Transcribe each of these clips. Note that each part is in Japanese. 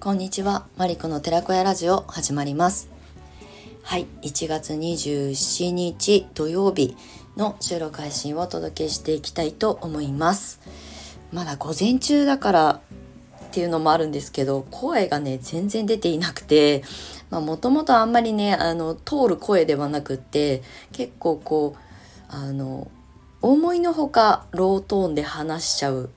こんにちは、マリコの寺子屋ラジオ始まります。はい、1月27日土曜日の収録配信をお届けしていきたいと思います。まだ午前中だからっていうのもあるんですけど、声がね、全然出ていなくて、まあもともとあんまりね、あの、通る声ではなくって、結構こう、あの、思いのほかロートーンで話しちゃうん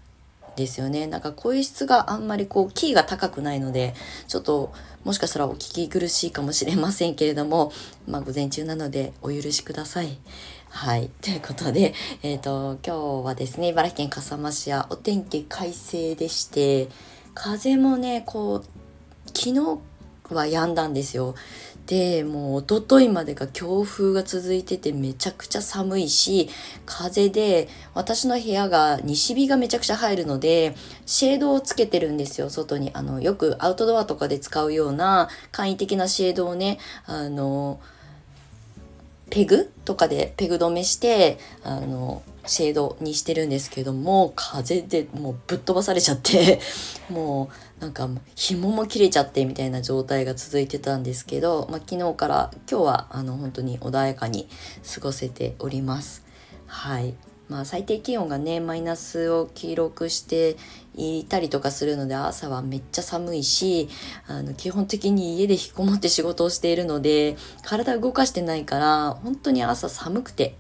ですよね。なんか声質があんまりこうキーが高くないので、ちょっともしかしたらお聞き苦しいかもしれませんけれども、まあ午前中なのでお許しください。はい。ということで、えっ、ー、と、今日はですね、茨城県笠間市はお天気快晴でして、風もね、こう、昨日は止んだんですよ。でもう一昨日までが強風が続いててめちゃくちゃ寒いし風で私の部屋が西日がめちゃくちゃ入るのでシェードをつけてるんですよ外に。あのよくアウトドアとかで使うような簡易的なシェードをねあのペグ？とかでペグ止めしてあのシェードにしてるんですけども風でもうぶっ飛ばされちゃってもうなんか紐も切れちゃってみたいな状態が続いてたんですけど、まあ、昨日から今日はあの本当に穏やかに過ごせております。はいまあ、最低気温がねマイナスを記録していたりとかするので朝はめっちゃ寒いしあの基本的に家で引きこもって仕事をしているので体動かしてないから本当に朝寒くて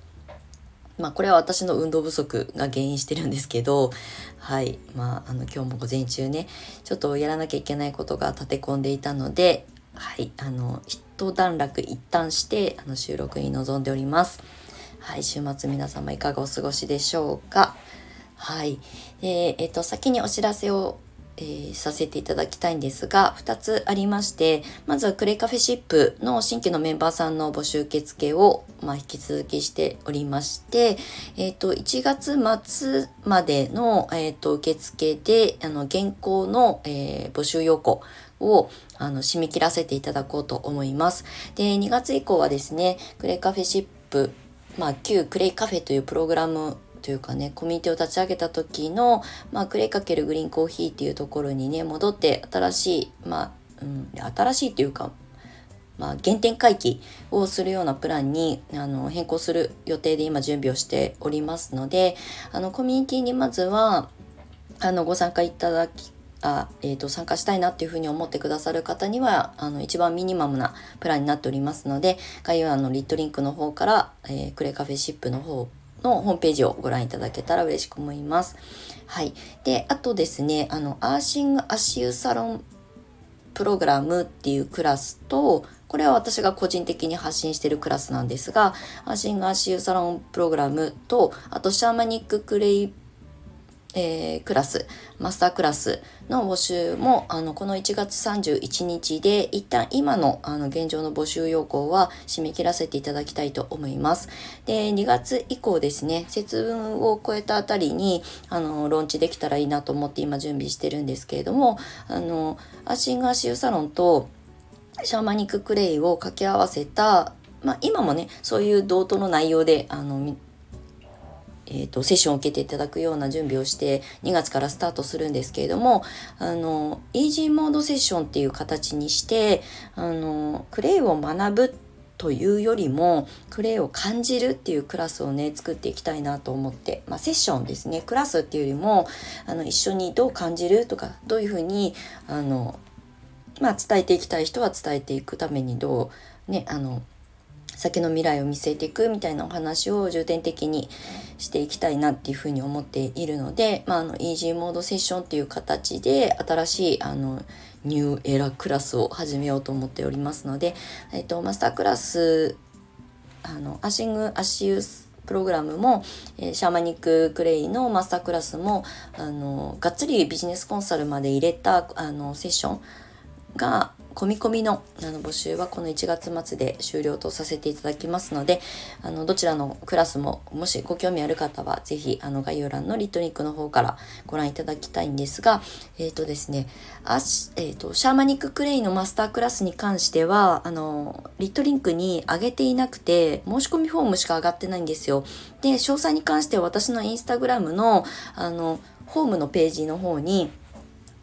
まあこれは私の運動不足が原因してるんですけど、はい。まああの今日も午前中ね、ちょっとやらなきゃいけないことが立て込んでいたので、はい。あの、一段落一旦して、あの収録に臨んでおります。はい。週末皆様いかがお過ごしでしょうか？はい。え、っ、ー、と、先にお知らせをえー、させていただきたいんですが、2つありまして、まずはクレカフェシップの新規のメンバーさんの募集受付を、まあ、引き続きしておりまして、えっ、ー、と、1月末までの、えっ、ー、と、受付で、あの、現行の、え募集要項をあの締め切らせていただこうと思います。で、2月以降はですね、クレカフェシップ、まあ、旧クレイカフェというプログラムというかねコミュニティを立ち上げた時の、まあ、クレイかけるグリーンコーヒーっていうところにね戻って新しいまあ、うん、新しいというかまあ、原点回帰をするようなプランにあの変更する予定で今準備をしておりますのであのコミュニティにまずはあのご参加いただきあ、えーと、参加したいなっていうふうに思ってくださる方にはあの一番ミニマムなプランになっておりますので概要欄のリットリンクの方から、えー、クレカフェシップの方のホームページをご覧いただけたら嬉しく思います。はい。で、あとですね、あの、アーシングアシューサロンプログラムっていうクラスと、これは私が個人的に発信してるクラスなんですが、アーシング足湯サロンプログラムと、あとシャーマニッククレイえー、クラス、マスタークラスの募集も、あの、この1月31日で、一旦今の、あの、現状の募集要項は締め切らせていただきたいと思います。で、2月以降ですね、節分を超えたあたりに、あの、ローンチできたらいいなと思って今準備してるんですけれども、あの、アッシングアシューサロンと、シャーマニッククレイを掛け合わせた、まあ、今もね、そういう同等の内容で、あの、えーと、セッションを受けていただくような準備をして2月からスタートするんですけれどもあのイージーモードセッションっていう形にしてあのクレイを学ぶというよりもクレイを感じるっていうクラスをね作っていきたいなと思って、まあ、セッションですね。クラスっていうよりもあの一緒にどう感じるとかどういうふうにあの、まあ、伝えていきたい人は伝えていくためにどうねあの先の未来を見据えていくみたいなお話を重点的にしていきたいなっていうふうに思っているので、まあ、あの、イージーモードセッションっていう形で新しい、あの、ニューエラクラスを始めようと思っておりますので、えっと、マスタークラス、あの、アシング、アシウス、プログラムも、えー、シャーマニッククレイのマスタークラスも、あの、がっつりビジネスコンサルまで入れた、あの、セッションが込み込みのあの募集はこの1月末で終了とさせていただきますので、あの、どちらのクラスも、もしご興味ある方は、ぜひ、あの、概要欄のリットリンクの方からご覧いただきたいんですが、えっ、ー、とですね、あえっ、ー、と、シャーマニッククレイのマスタークラスに関しては、あの、リットリンクに上げていなくて、申し込みフォームしか上がってないんですよ。で、詳細に関しては私のインスタグラムの、あの、ホームのページの方に、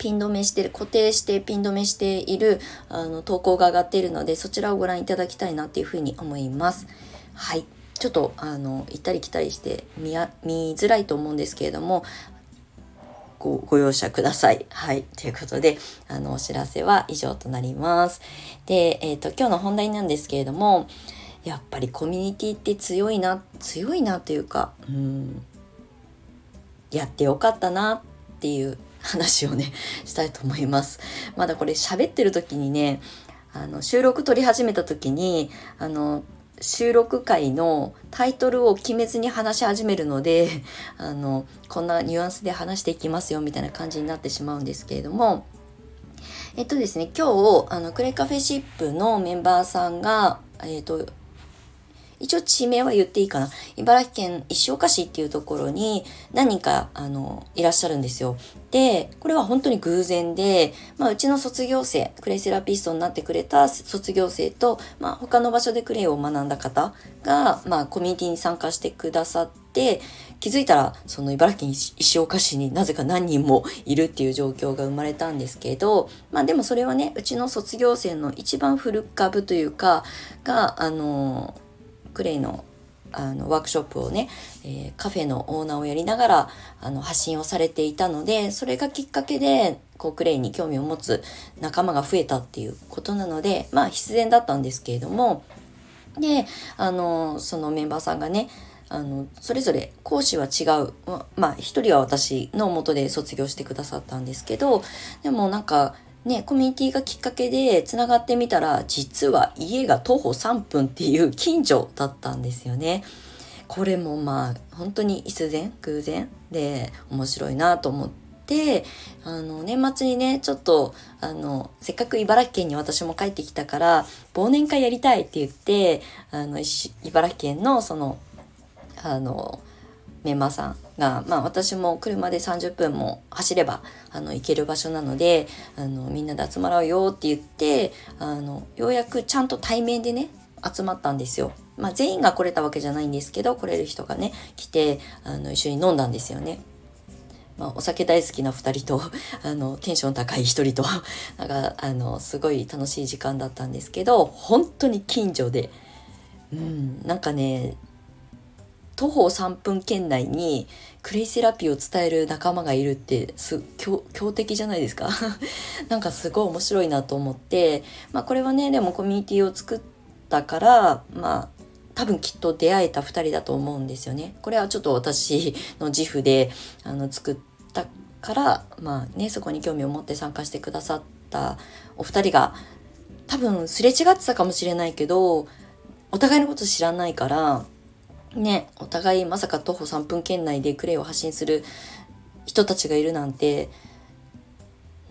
ピン止めしてる、固定してピン止めしているあの投稿が上がっているので、そちらをご覧いただきたいなっていうふうに思います。はい。ちょっとあの行ったり来たりして見見づらいと思うんですけれどもごご容赦ください。はい。ということで、あの、お知らせは以上となります。で、えっ、ー、と、今日の本題なんですけれども、やっぱりコミュニティって強いな、強いなというか、うん、やってよかったなっていう話をね、したいと思います。まだこれ喋ってる時にね、あの、収録撮り始めた時に、あの、収録回のタイトルを決めずに話し始めるので、あの、こんなニュアンスで話していきますよみたいな感じになってしまうんですけれども、えっとですね、今日、あの、クレカフェシップのメンバーさんが、えっと、一応地名は言っていいかな。茨城県石岡市っていうところに何人か、あの、いらっしゃるんですよ。で、これは本当に偶然で、まあ、うちの卒業生、クレイセラピストになってくれた卒業生と、まあ、他の場所でクレイを学んだ方が、まあ、コミュニティに参加してくださって、気づいたら、その茨城県石岡市になぜか何人もいるっていう状況が生まれたんですけど、まあでもそれはね、うちの卒業生の一番古株というか、が、あの、クレイのあのワークショップをね、えー、カフェのオーナーをやりながらあの発信をされていたのでそれがきっかけでこうクレイに興味を持つ仲間が増えたっていうことなのでまあ必然だったんですけれどもであのそのメンバーさんがねあのそれぞれ講師は違うまあ一人は私のもとで卒業してくださったんですけどでもなんかね、コミュニティがきっかけでつながってみたら、実は家が徒歩3分っていう近所だったんですよね。これもまあ、本当に必然、偶然で面白いなと思って、あの、年末にね、ちょっと、あの、せっかく茨城県に私も帰ってきたから、忘年会やりたいって言って、あの、茨城県のその、あの、メンバーさんが、まあ私も車で30分も走ればあの行ける場所なのであのみんなで集まろうよって言ってあのようやくちゃんと対面でね集まったんですよ。まあ全員が来れたわけじゃないんですけど来れる人がね来てあの一緒に飲んだんですよね。まあ、お酒大好きな2人と あのテンション高い1人と なんかあのすごい楽しい時間だったんですけど本当に近所でうんなんかね徒歩3分圏内にクレイセラピーを伝える仲間がいるってす強敵じゃないですか なんかすごい面白いなと思ってまあこれはねでもコミュニティを作ったからまあ多分きっと出会えた2人だと思うんですよね。これはちょっと私の自負であの作ったからまあねそこに興味を持って参加してくださったお二人が多分すれ違ってたかもしれないけどお互いのこと知らないからね、お互いまさか徒歩3分圏内でクレイを発信する人たちがいるなんて、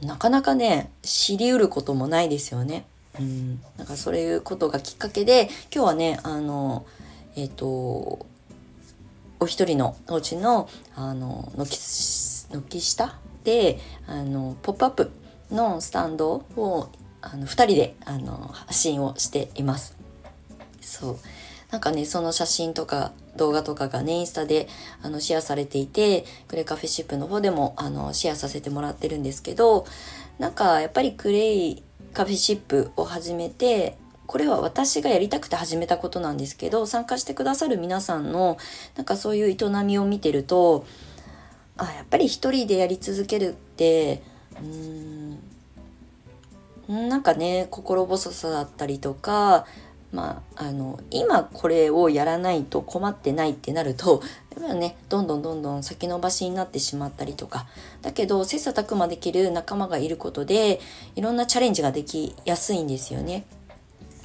なかなかね、知りうることもないですよね。うん。なんかそういうことがきっかけで、今日はね、あの、えっ、ー、と、お一人のお家の、あの、軒下で、あの、ポップアップのスタンドを、あの、二人で、あの、発信をしています。そう。なんかね、その写真とか動画とかがね、インスタであのシェアされていて、クレカフェシップの方でもあのシェアさせてもらってるんですけど、なんかやっぱりクレイカフェシップを始めて、これは私がやりたくて始めたことなんですけど、参加してくださる皆さんの、なんかそういう営みを見てると、あ、やっぱり一人でやり続けるって、うーん、なんかね、心細さだったりとか、まあ、あの今これをやらないと困ってないってなると ねどんどんどんどん先延ばしになってしまったりとかだけど切磋琢磨できる仲間がいることでいろんなチャレンジができやすいんですよね。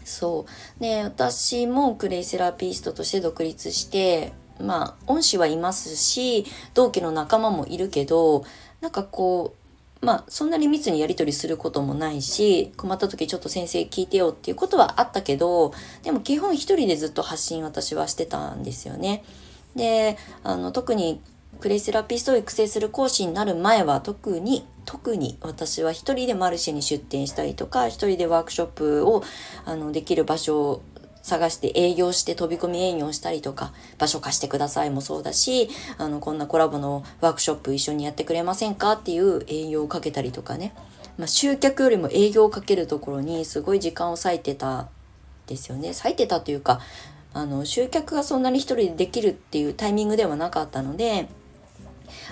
そうで私もクレイセラピストとして独立してまあ恩師はいますし同期の仲間もいるけどなんかこうまあそんなに密にやり取りすることもないし困った時ちょっと先生聞いてよっていうことはあったけどでも基本一人でずっと発信私はしてたんですよね。であの特にクレイセラピストを育成する講師になる前は特に特に私は一人でマルシェに出店したりとか一人でワークショップをあのできる場所を探して営業して飛び込み営業したりとか場所貸してくださいもそうだしあのこんなコラボのワークショップ一緒にやってくれませんかっていう営業をかけたりとかね、まあ、集客よりも営業をかけるところにすごい時間を割いてたですよね。割いてたというかあの集客がそんなに一人でできるっていうタイミングではなかったので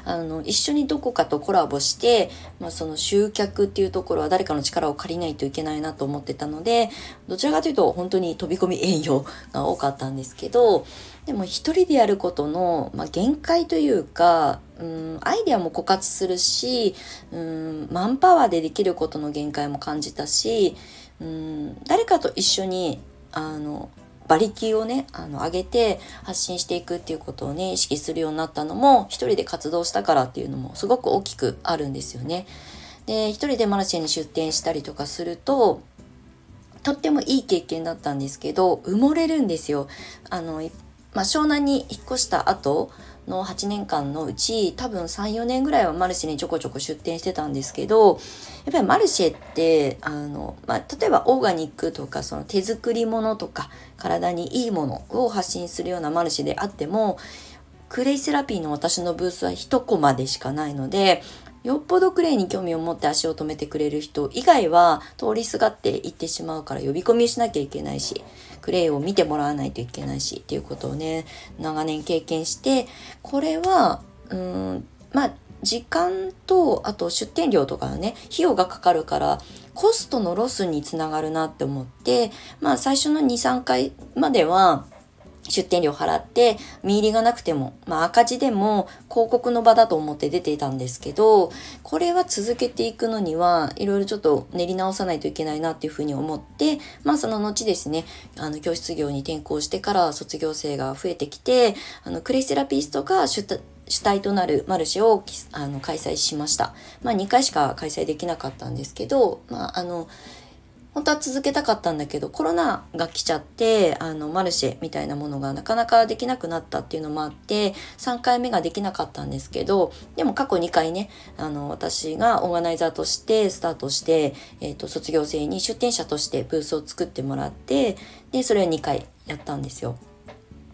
あの一緒にどこかとコラボして、まあ、その集客っていうところは誰かの力を借りないといけないなと思ってたのでどちらかというと本当に飛び込み営業が多かったんですけどでも一人でやることの、まあ、限界というかうんアイデアも枯渇するしうんマンパワーでできることの限界も感じたしうん誰かと一緒にあの馬力をねあの上げて発信していくっていうことをね意識するようになったのも一人で活動したからっていうのもすごく大きくあるんですよね。で一人でマルシェに出店したりとかするととってもいい経験だったんですけど埋もれるんですよ。あのまあ、湘南に引っ越した後の8年間のうち多分34年ぐらいはマルシェにちょこちょこ出店してたんですけどやっぱりマルシェってあの、まあ、例えばオーガニックとかその手作り物とか体にいいものを発信するようなマルシェであってもクレイセラピーの私のブースは1コマでしかないのでよっぽどクレイに興味を持って足を止めてくれる人以外は通りすがって行ってしまうから呼び込みしなきゃいけないしクレイを見てもらわないといけないしっていうことをね長年経験してこれはうーんまあ時間とあと出店料とかのね費用がかかるからコストのロスにつながるなって思ってまあ最初の23回までは出店料払って見入りがなくても、まあ、赤字でも広告の場だと思って出ていたんですけどこれは続けていくのにはいろいろちょっと練り直さないといけないなっていうふうに思ってまあその後ですねあの教室業に転校してから卒業生が増えてきてあのクレイセラピストが主体となるマルシェをあの開催しました。まあ2回しか開催できなかったんですけど、まああの本当は続けたかったんだけどコロナが来ちゃってあのマルシェみたいなものがなかなかできなくなったっていうのもあって3回目ができなかったんですけどでも過去2回ねあの私がオーガナイザーとしてスタートして、えーと、卒業生に出店者としてブースを作ってもらってでそれを2回やったんですよ。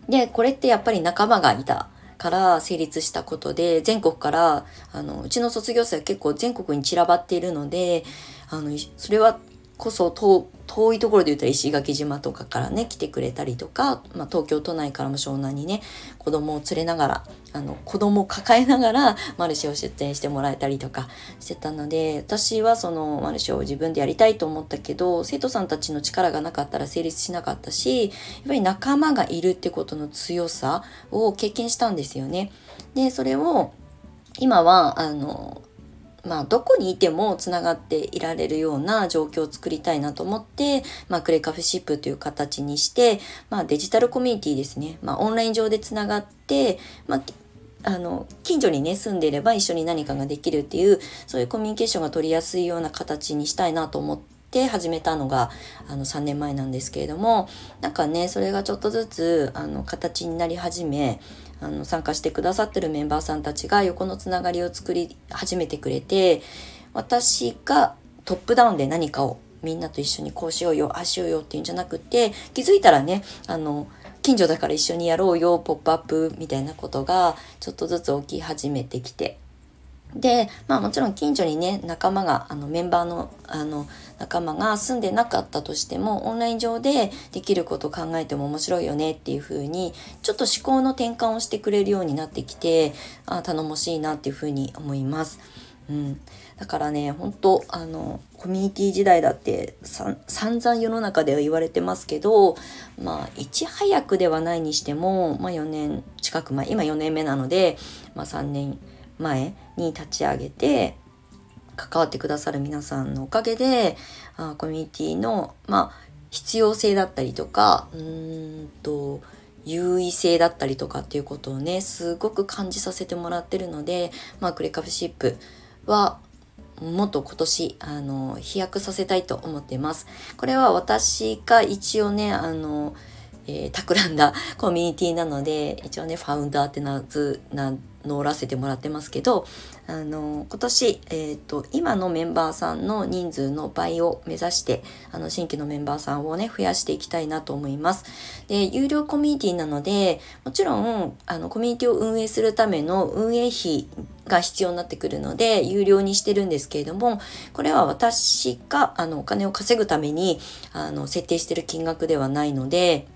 でこれってやっぱり仲間がいたから成立したことで全国からあのうちの卒業生は結構全国に散らばっているのであのそれはこそ遠いところで言ったら石垣島とかからね来てくれたりとか、まあ、東京都内からも湘南にね子供を連れながらあの子供を抱えながらマルシェを出店してもらえたりとかしてたので私はそのマルシェを自分でやりたいと思ったけど生徒さんたちの力がなかったら成立しなかったしやっぱり仲間がいるってことの強さを経験したんですよね。でそれを今はあのまあ、どこにいてもつながっていられるような状況を作りたいなと思って、まあ、クレカフェシップという形にして、まあ、デジタルコミュニティですね、まあ、オンライン上でつながって、まあ、あの近所にね住んでいれば一緒に何かができるっていうそういうコミュニケーションが取りやすいような形にしたいなと思って始めたのがあの3年前なんですけれどもなんかねそれがちょっとずつあの形になり始めあの参加してくださってるメンバーさんたちが横のつながりを作り始めてくれて私がトップダウンで何かをみんなと一緒にこうしようよああしようよっていうんじゃなくて気づいたらねあの近所だから一緒にやろうよポップアップみたいなことがちょっとずつ起き始めてきて。で、まあもちろん近所にね、仲間が、あのメンバーの、あの、仲間が住んでなかったとしても、オンライン上でできること考えても面白いよねっていう風に、ちょっと思考の転換をしてくれるようになってきて、あ頼もしいなっていう風に思います。うん。だからね、本当あの、コミュニティ時代だって散々世の中では言われてますけど、まあ、いち早くではないにしても、まあ4年近く前、今4年目なので、まあ3年、前に立ち上げて関わってくださる皆さんのおかげであコミュニティのまあ必要性だったりとかうんと優位性だったりとかっていうことをねすごく感じさせてもらってるのでまあクレカフシップはもっと今年、あの、飛躍させたいと思っています。これは私が一応ね、あの、えー、企んだコミュニティなので、一応ね、ファウンダーってなず、な、乗らせてもらってますけど、あの、今年、えっ、と、今のメンバーさんの人数の倍を目指して、あの、新規のメンバーさんをね、増やしていきたいなと思います。で、有料コミュニティなので、もちろん、あの、コミュニティを運営するための運営費が必要になってくるので、有料にしてるんですけれども、これは私が、あの、お金を稼ぐために、あの、設定してる金額ではないので、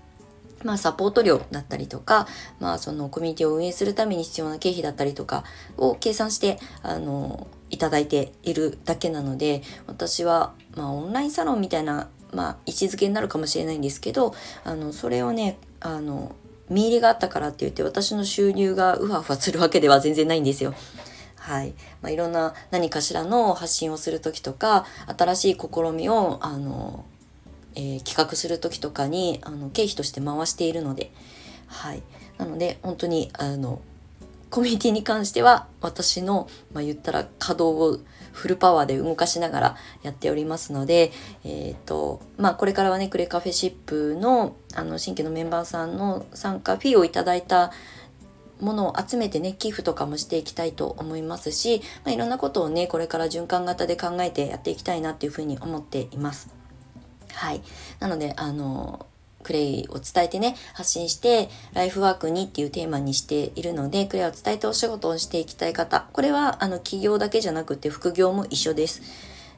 まあ、サポート料だったりとか、まあ、そのコミュニティを運営するために必要な経費だったりとかを計算して、あの、いただいているだけなので、私は、まあ、オンラインサロンみたいな、まあ、位置づけになるかもしれないんですけど、あの、それをね、あの、見入りがあったからって言って私の収入がうわふわするわけでは全然ないんですよ。はい。まあ、いろんな何かしらの発信をする時とか、新しい試みを、あの、えー、企画する時とかにあの経費として回しているので、はい、なので本当にあのコミュニティに関しては私の、まあ、言ったら稼働をフルパワーで動かしながらやっておりますので、えっ、ー、と、まあこれからはね、クレカフェシップのあの新規のメンバーさんの参加フィーをいただいたものを集めてね、寄付とかもしていきたいと思いますし、まあ、いろんなことをね、これから循環型で考えてやっていきたいなっていうふうに思っています。はい。なので、あの、クレイを伝えてね、発信して、ライフワークにっていうテーマにしているので、クレイを伝えてお仕事をしていきたい方、これは、あの、企業だけじゃなくて副業も一緒です。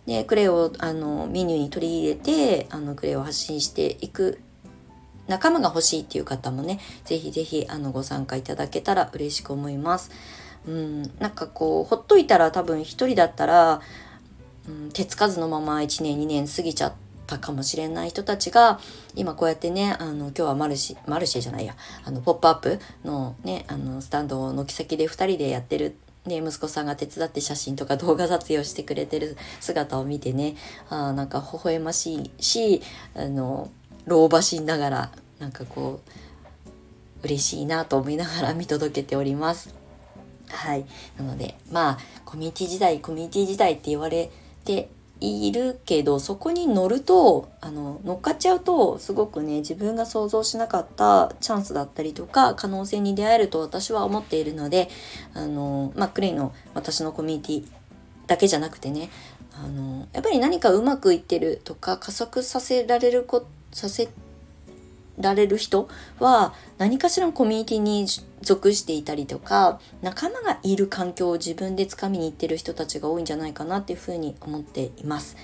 で、クレイを、あの、メニューに取り入れて、あの、クレイを発信していく仲間が欲しいっていう方もね、ぜひぜひ、あの、ご参加いただけたら嬉しく思います。うん、なんかこう、ほっといたら多分一人だったら、うん、手つかずのまま1年2年過ぎちゃって、たかもしれない人たちが今こうやってねあの今日はマルシマルシェじゃないやあのポップアップのねあのスタンドを軒先で2人でやってるね、息子さんが手伝って写真とか動画撮影をしてくれてる姿を見てねあなんか微笑ましいしあの老婆しながらなんかこう嬉しいなと思いながら 見届けております。はい。なので、まあ、コミュニティ時代、コミュニティ時代って言われているけどそこに乗るとあの乗っかっちゃうとすごくね自分が想像しなかったチャンスだったりとか可能性に出会えると私は思っているのであの、まあ、クレイの私のコミュニティだけじゃなくてねあのやっぱり何かうまくいってるとか加速させられるこさせてられる人は何かしらのコミュニティに属していたりとか仲間がいる環境を自分でつかみに行ってる人たちが多いんじゃないかなっていうふうに思っています。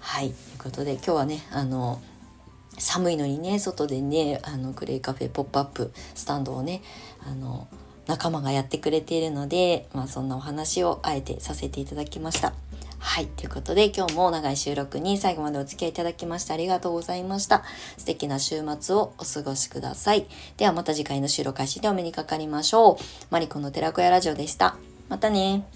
はいということで今日はねあの寒いのにね外でねあのクレイカフェポップアップスタンドをねあの仲間がやってくれているので、まあ、そんなお話をあえてさせていただきました。はい。ということで、今日も長い収録に最後までお付き合いいただきましてありがとうございました。素敵な週末をお過ごしください。ではまた次回の収録開始でお目にかかりましょう。マリコの寺子屋ラジオでした。またね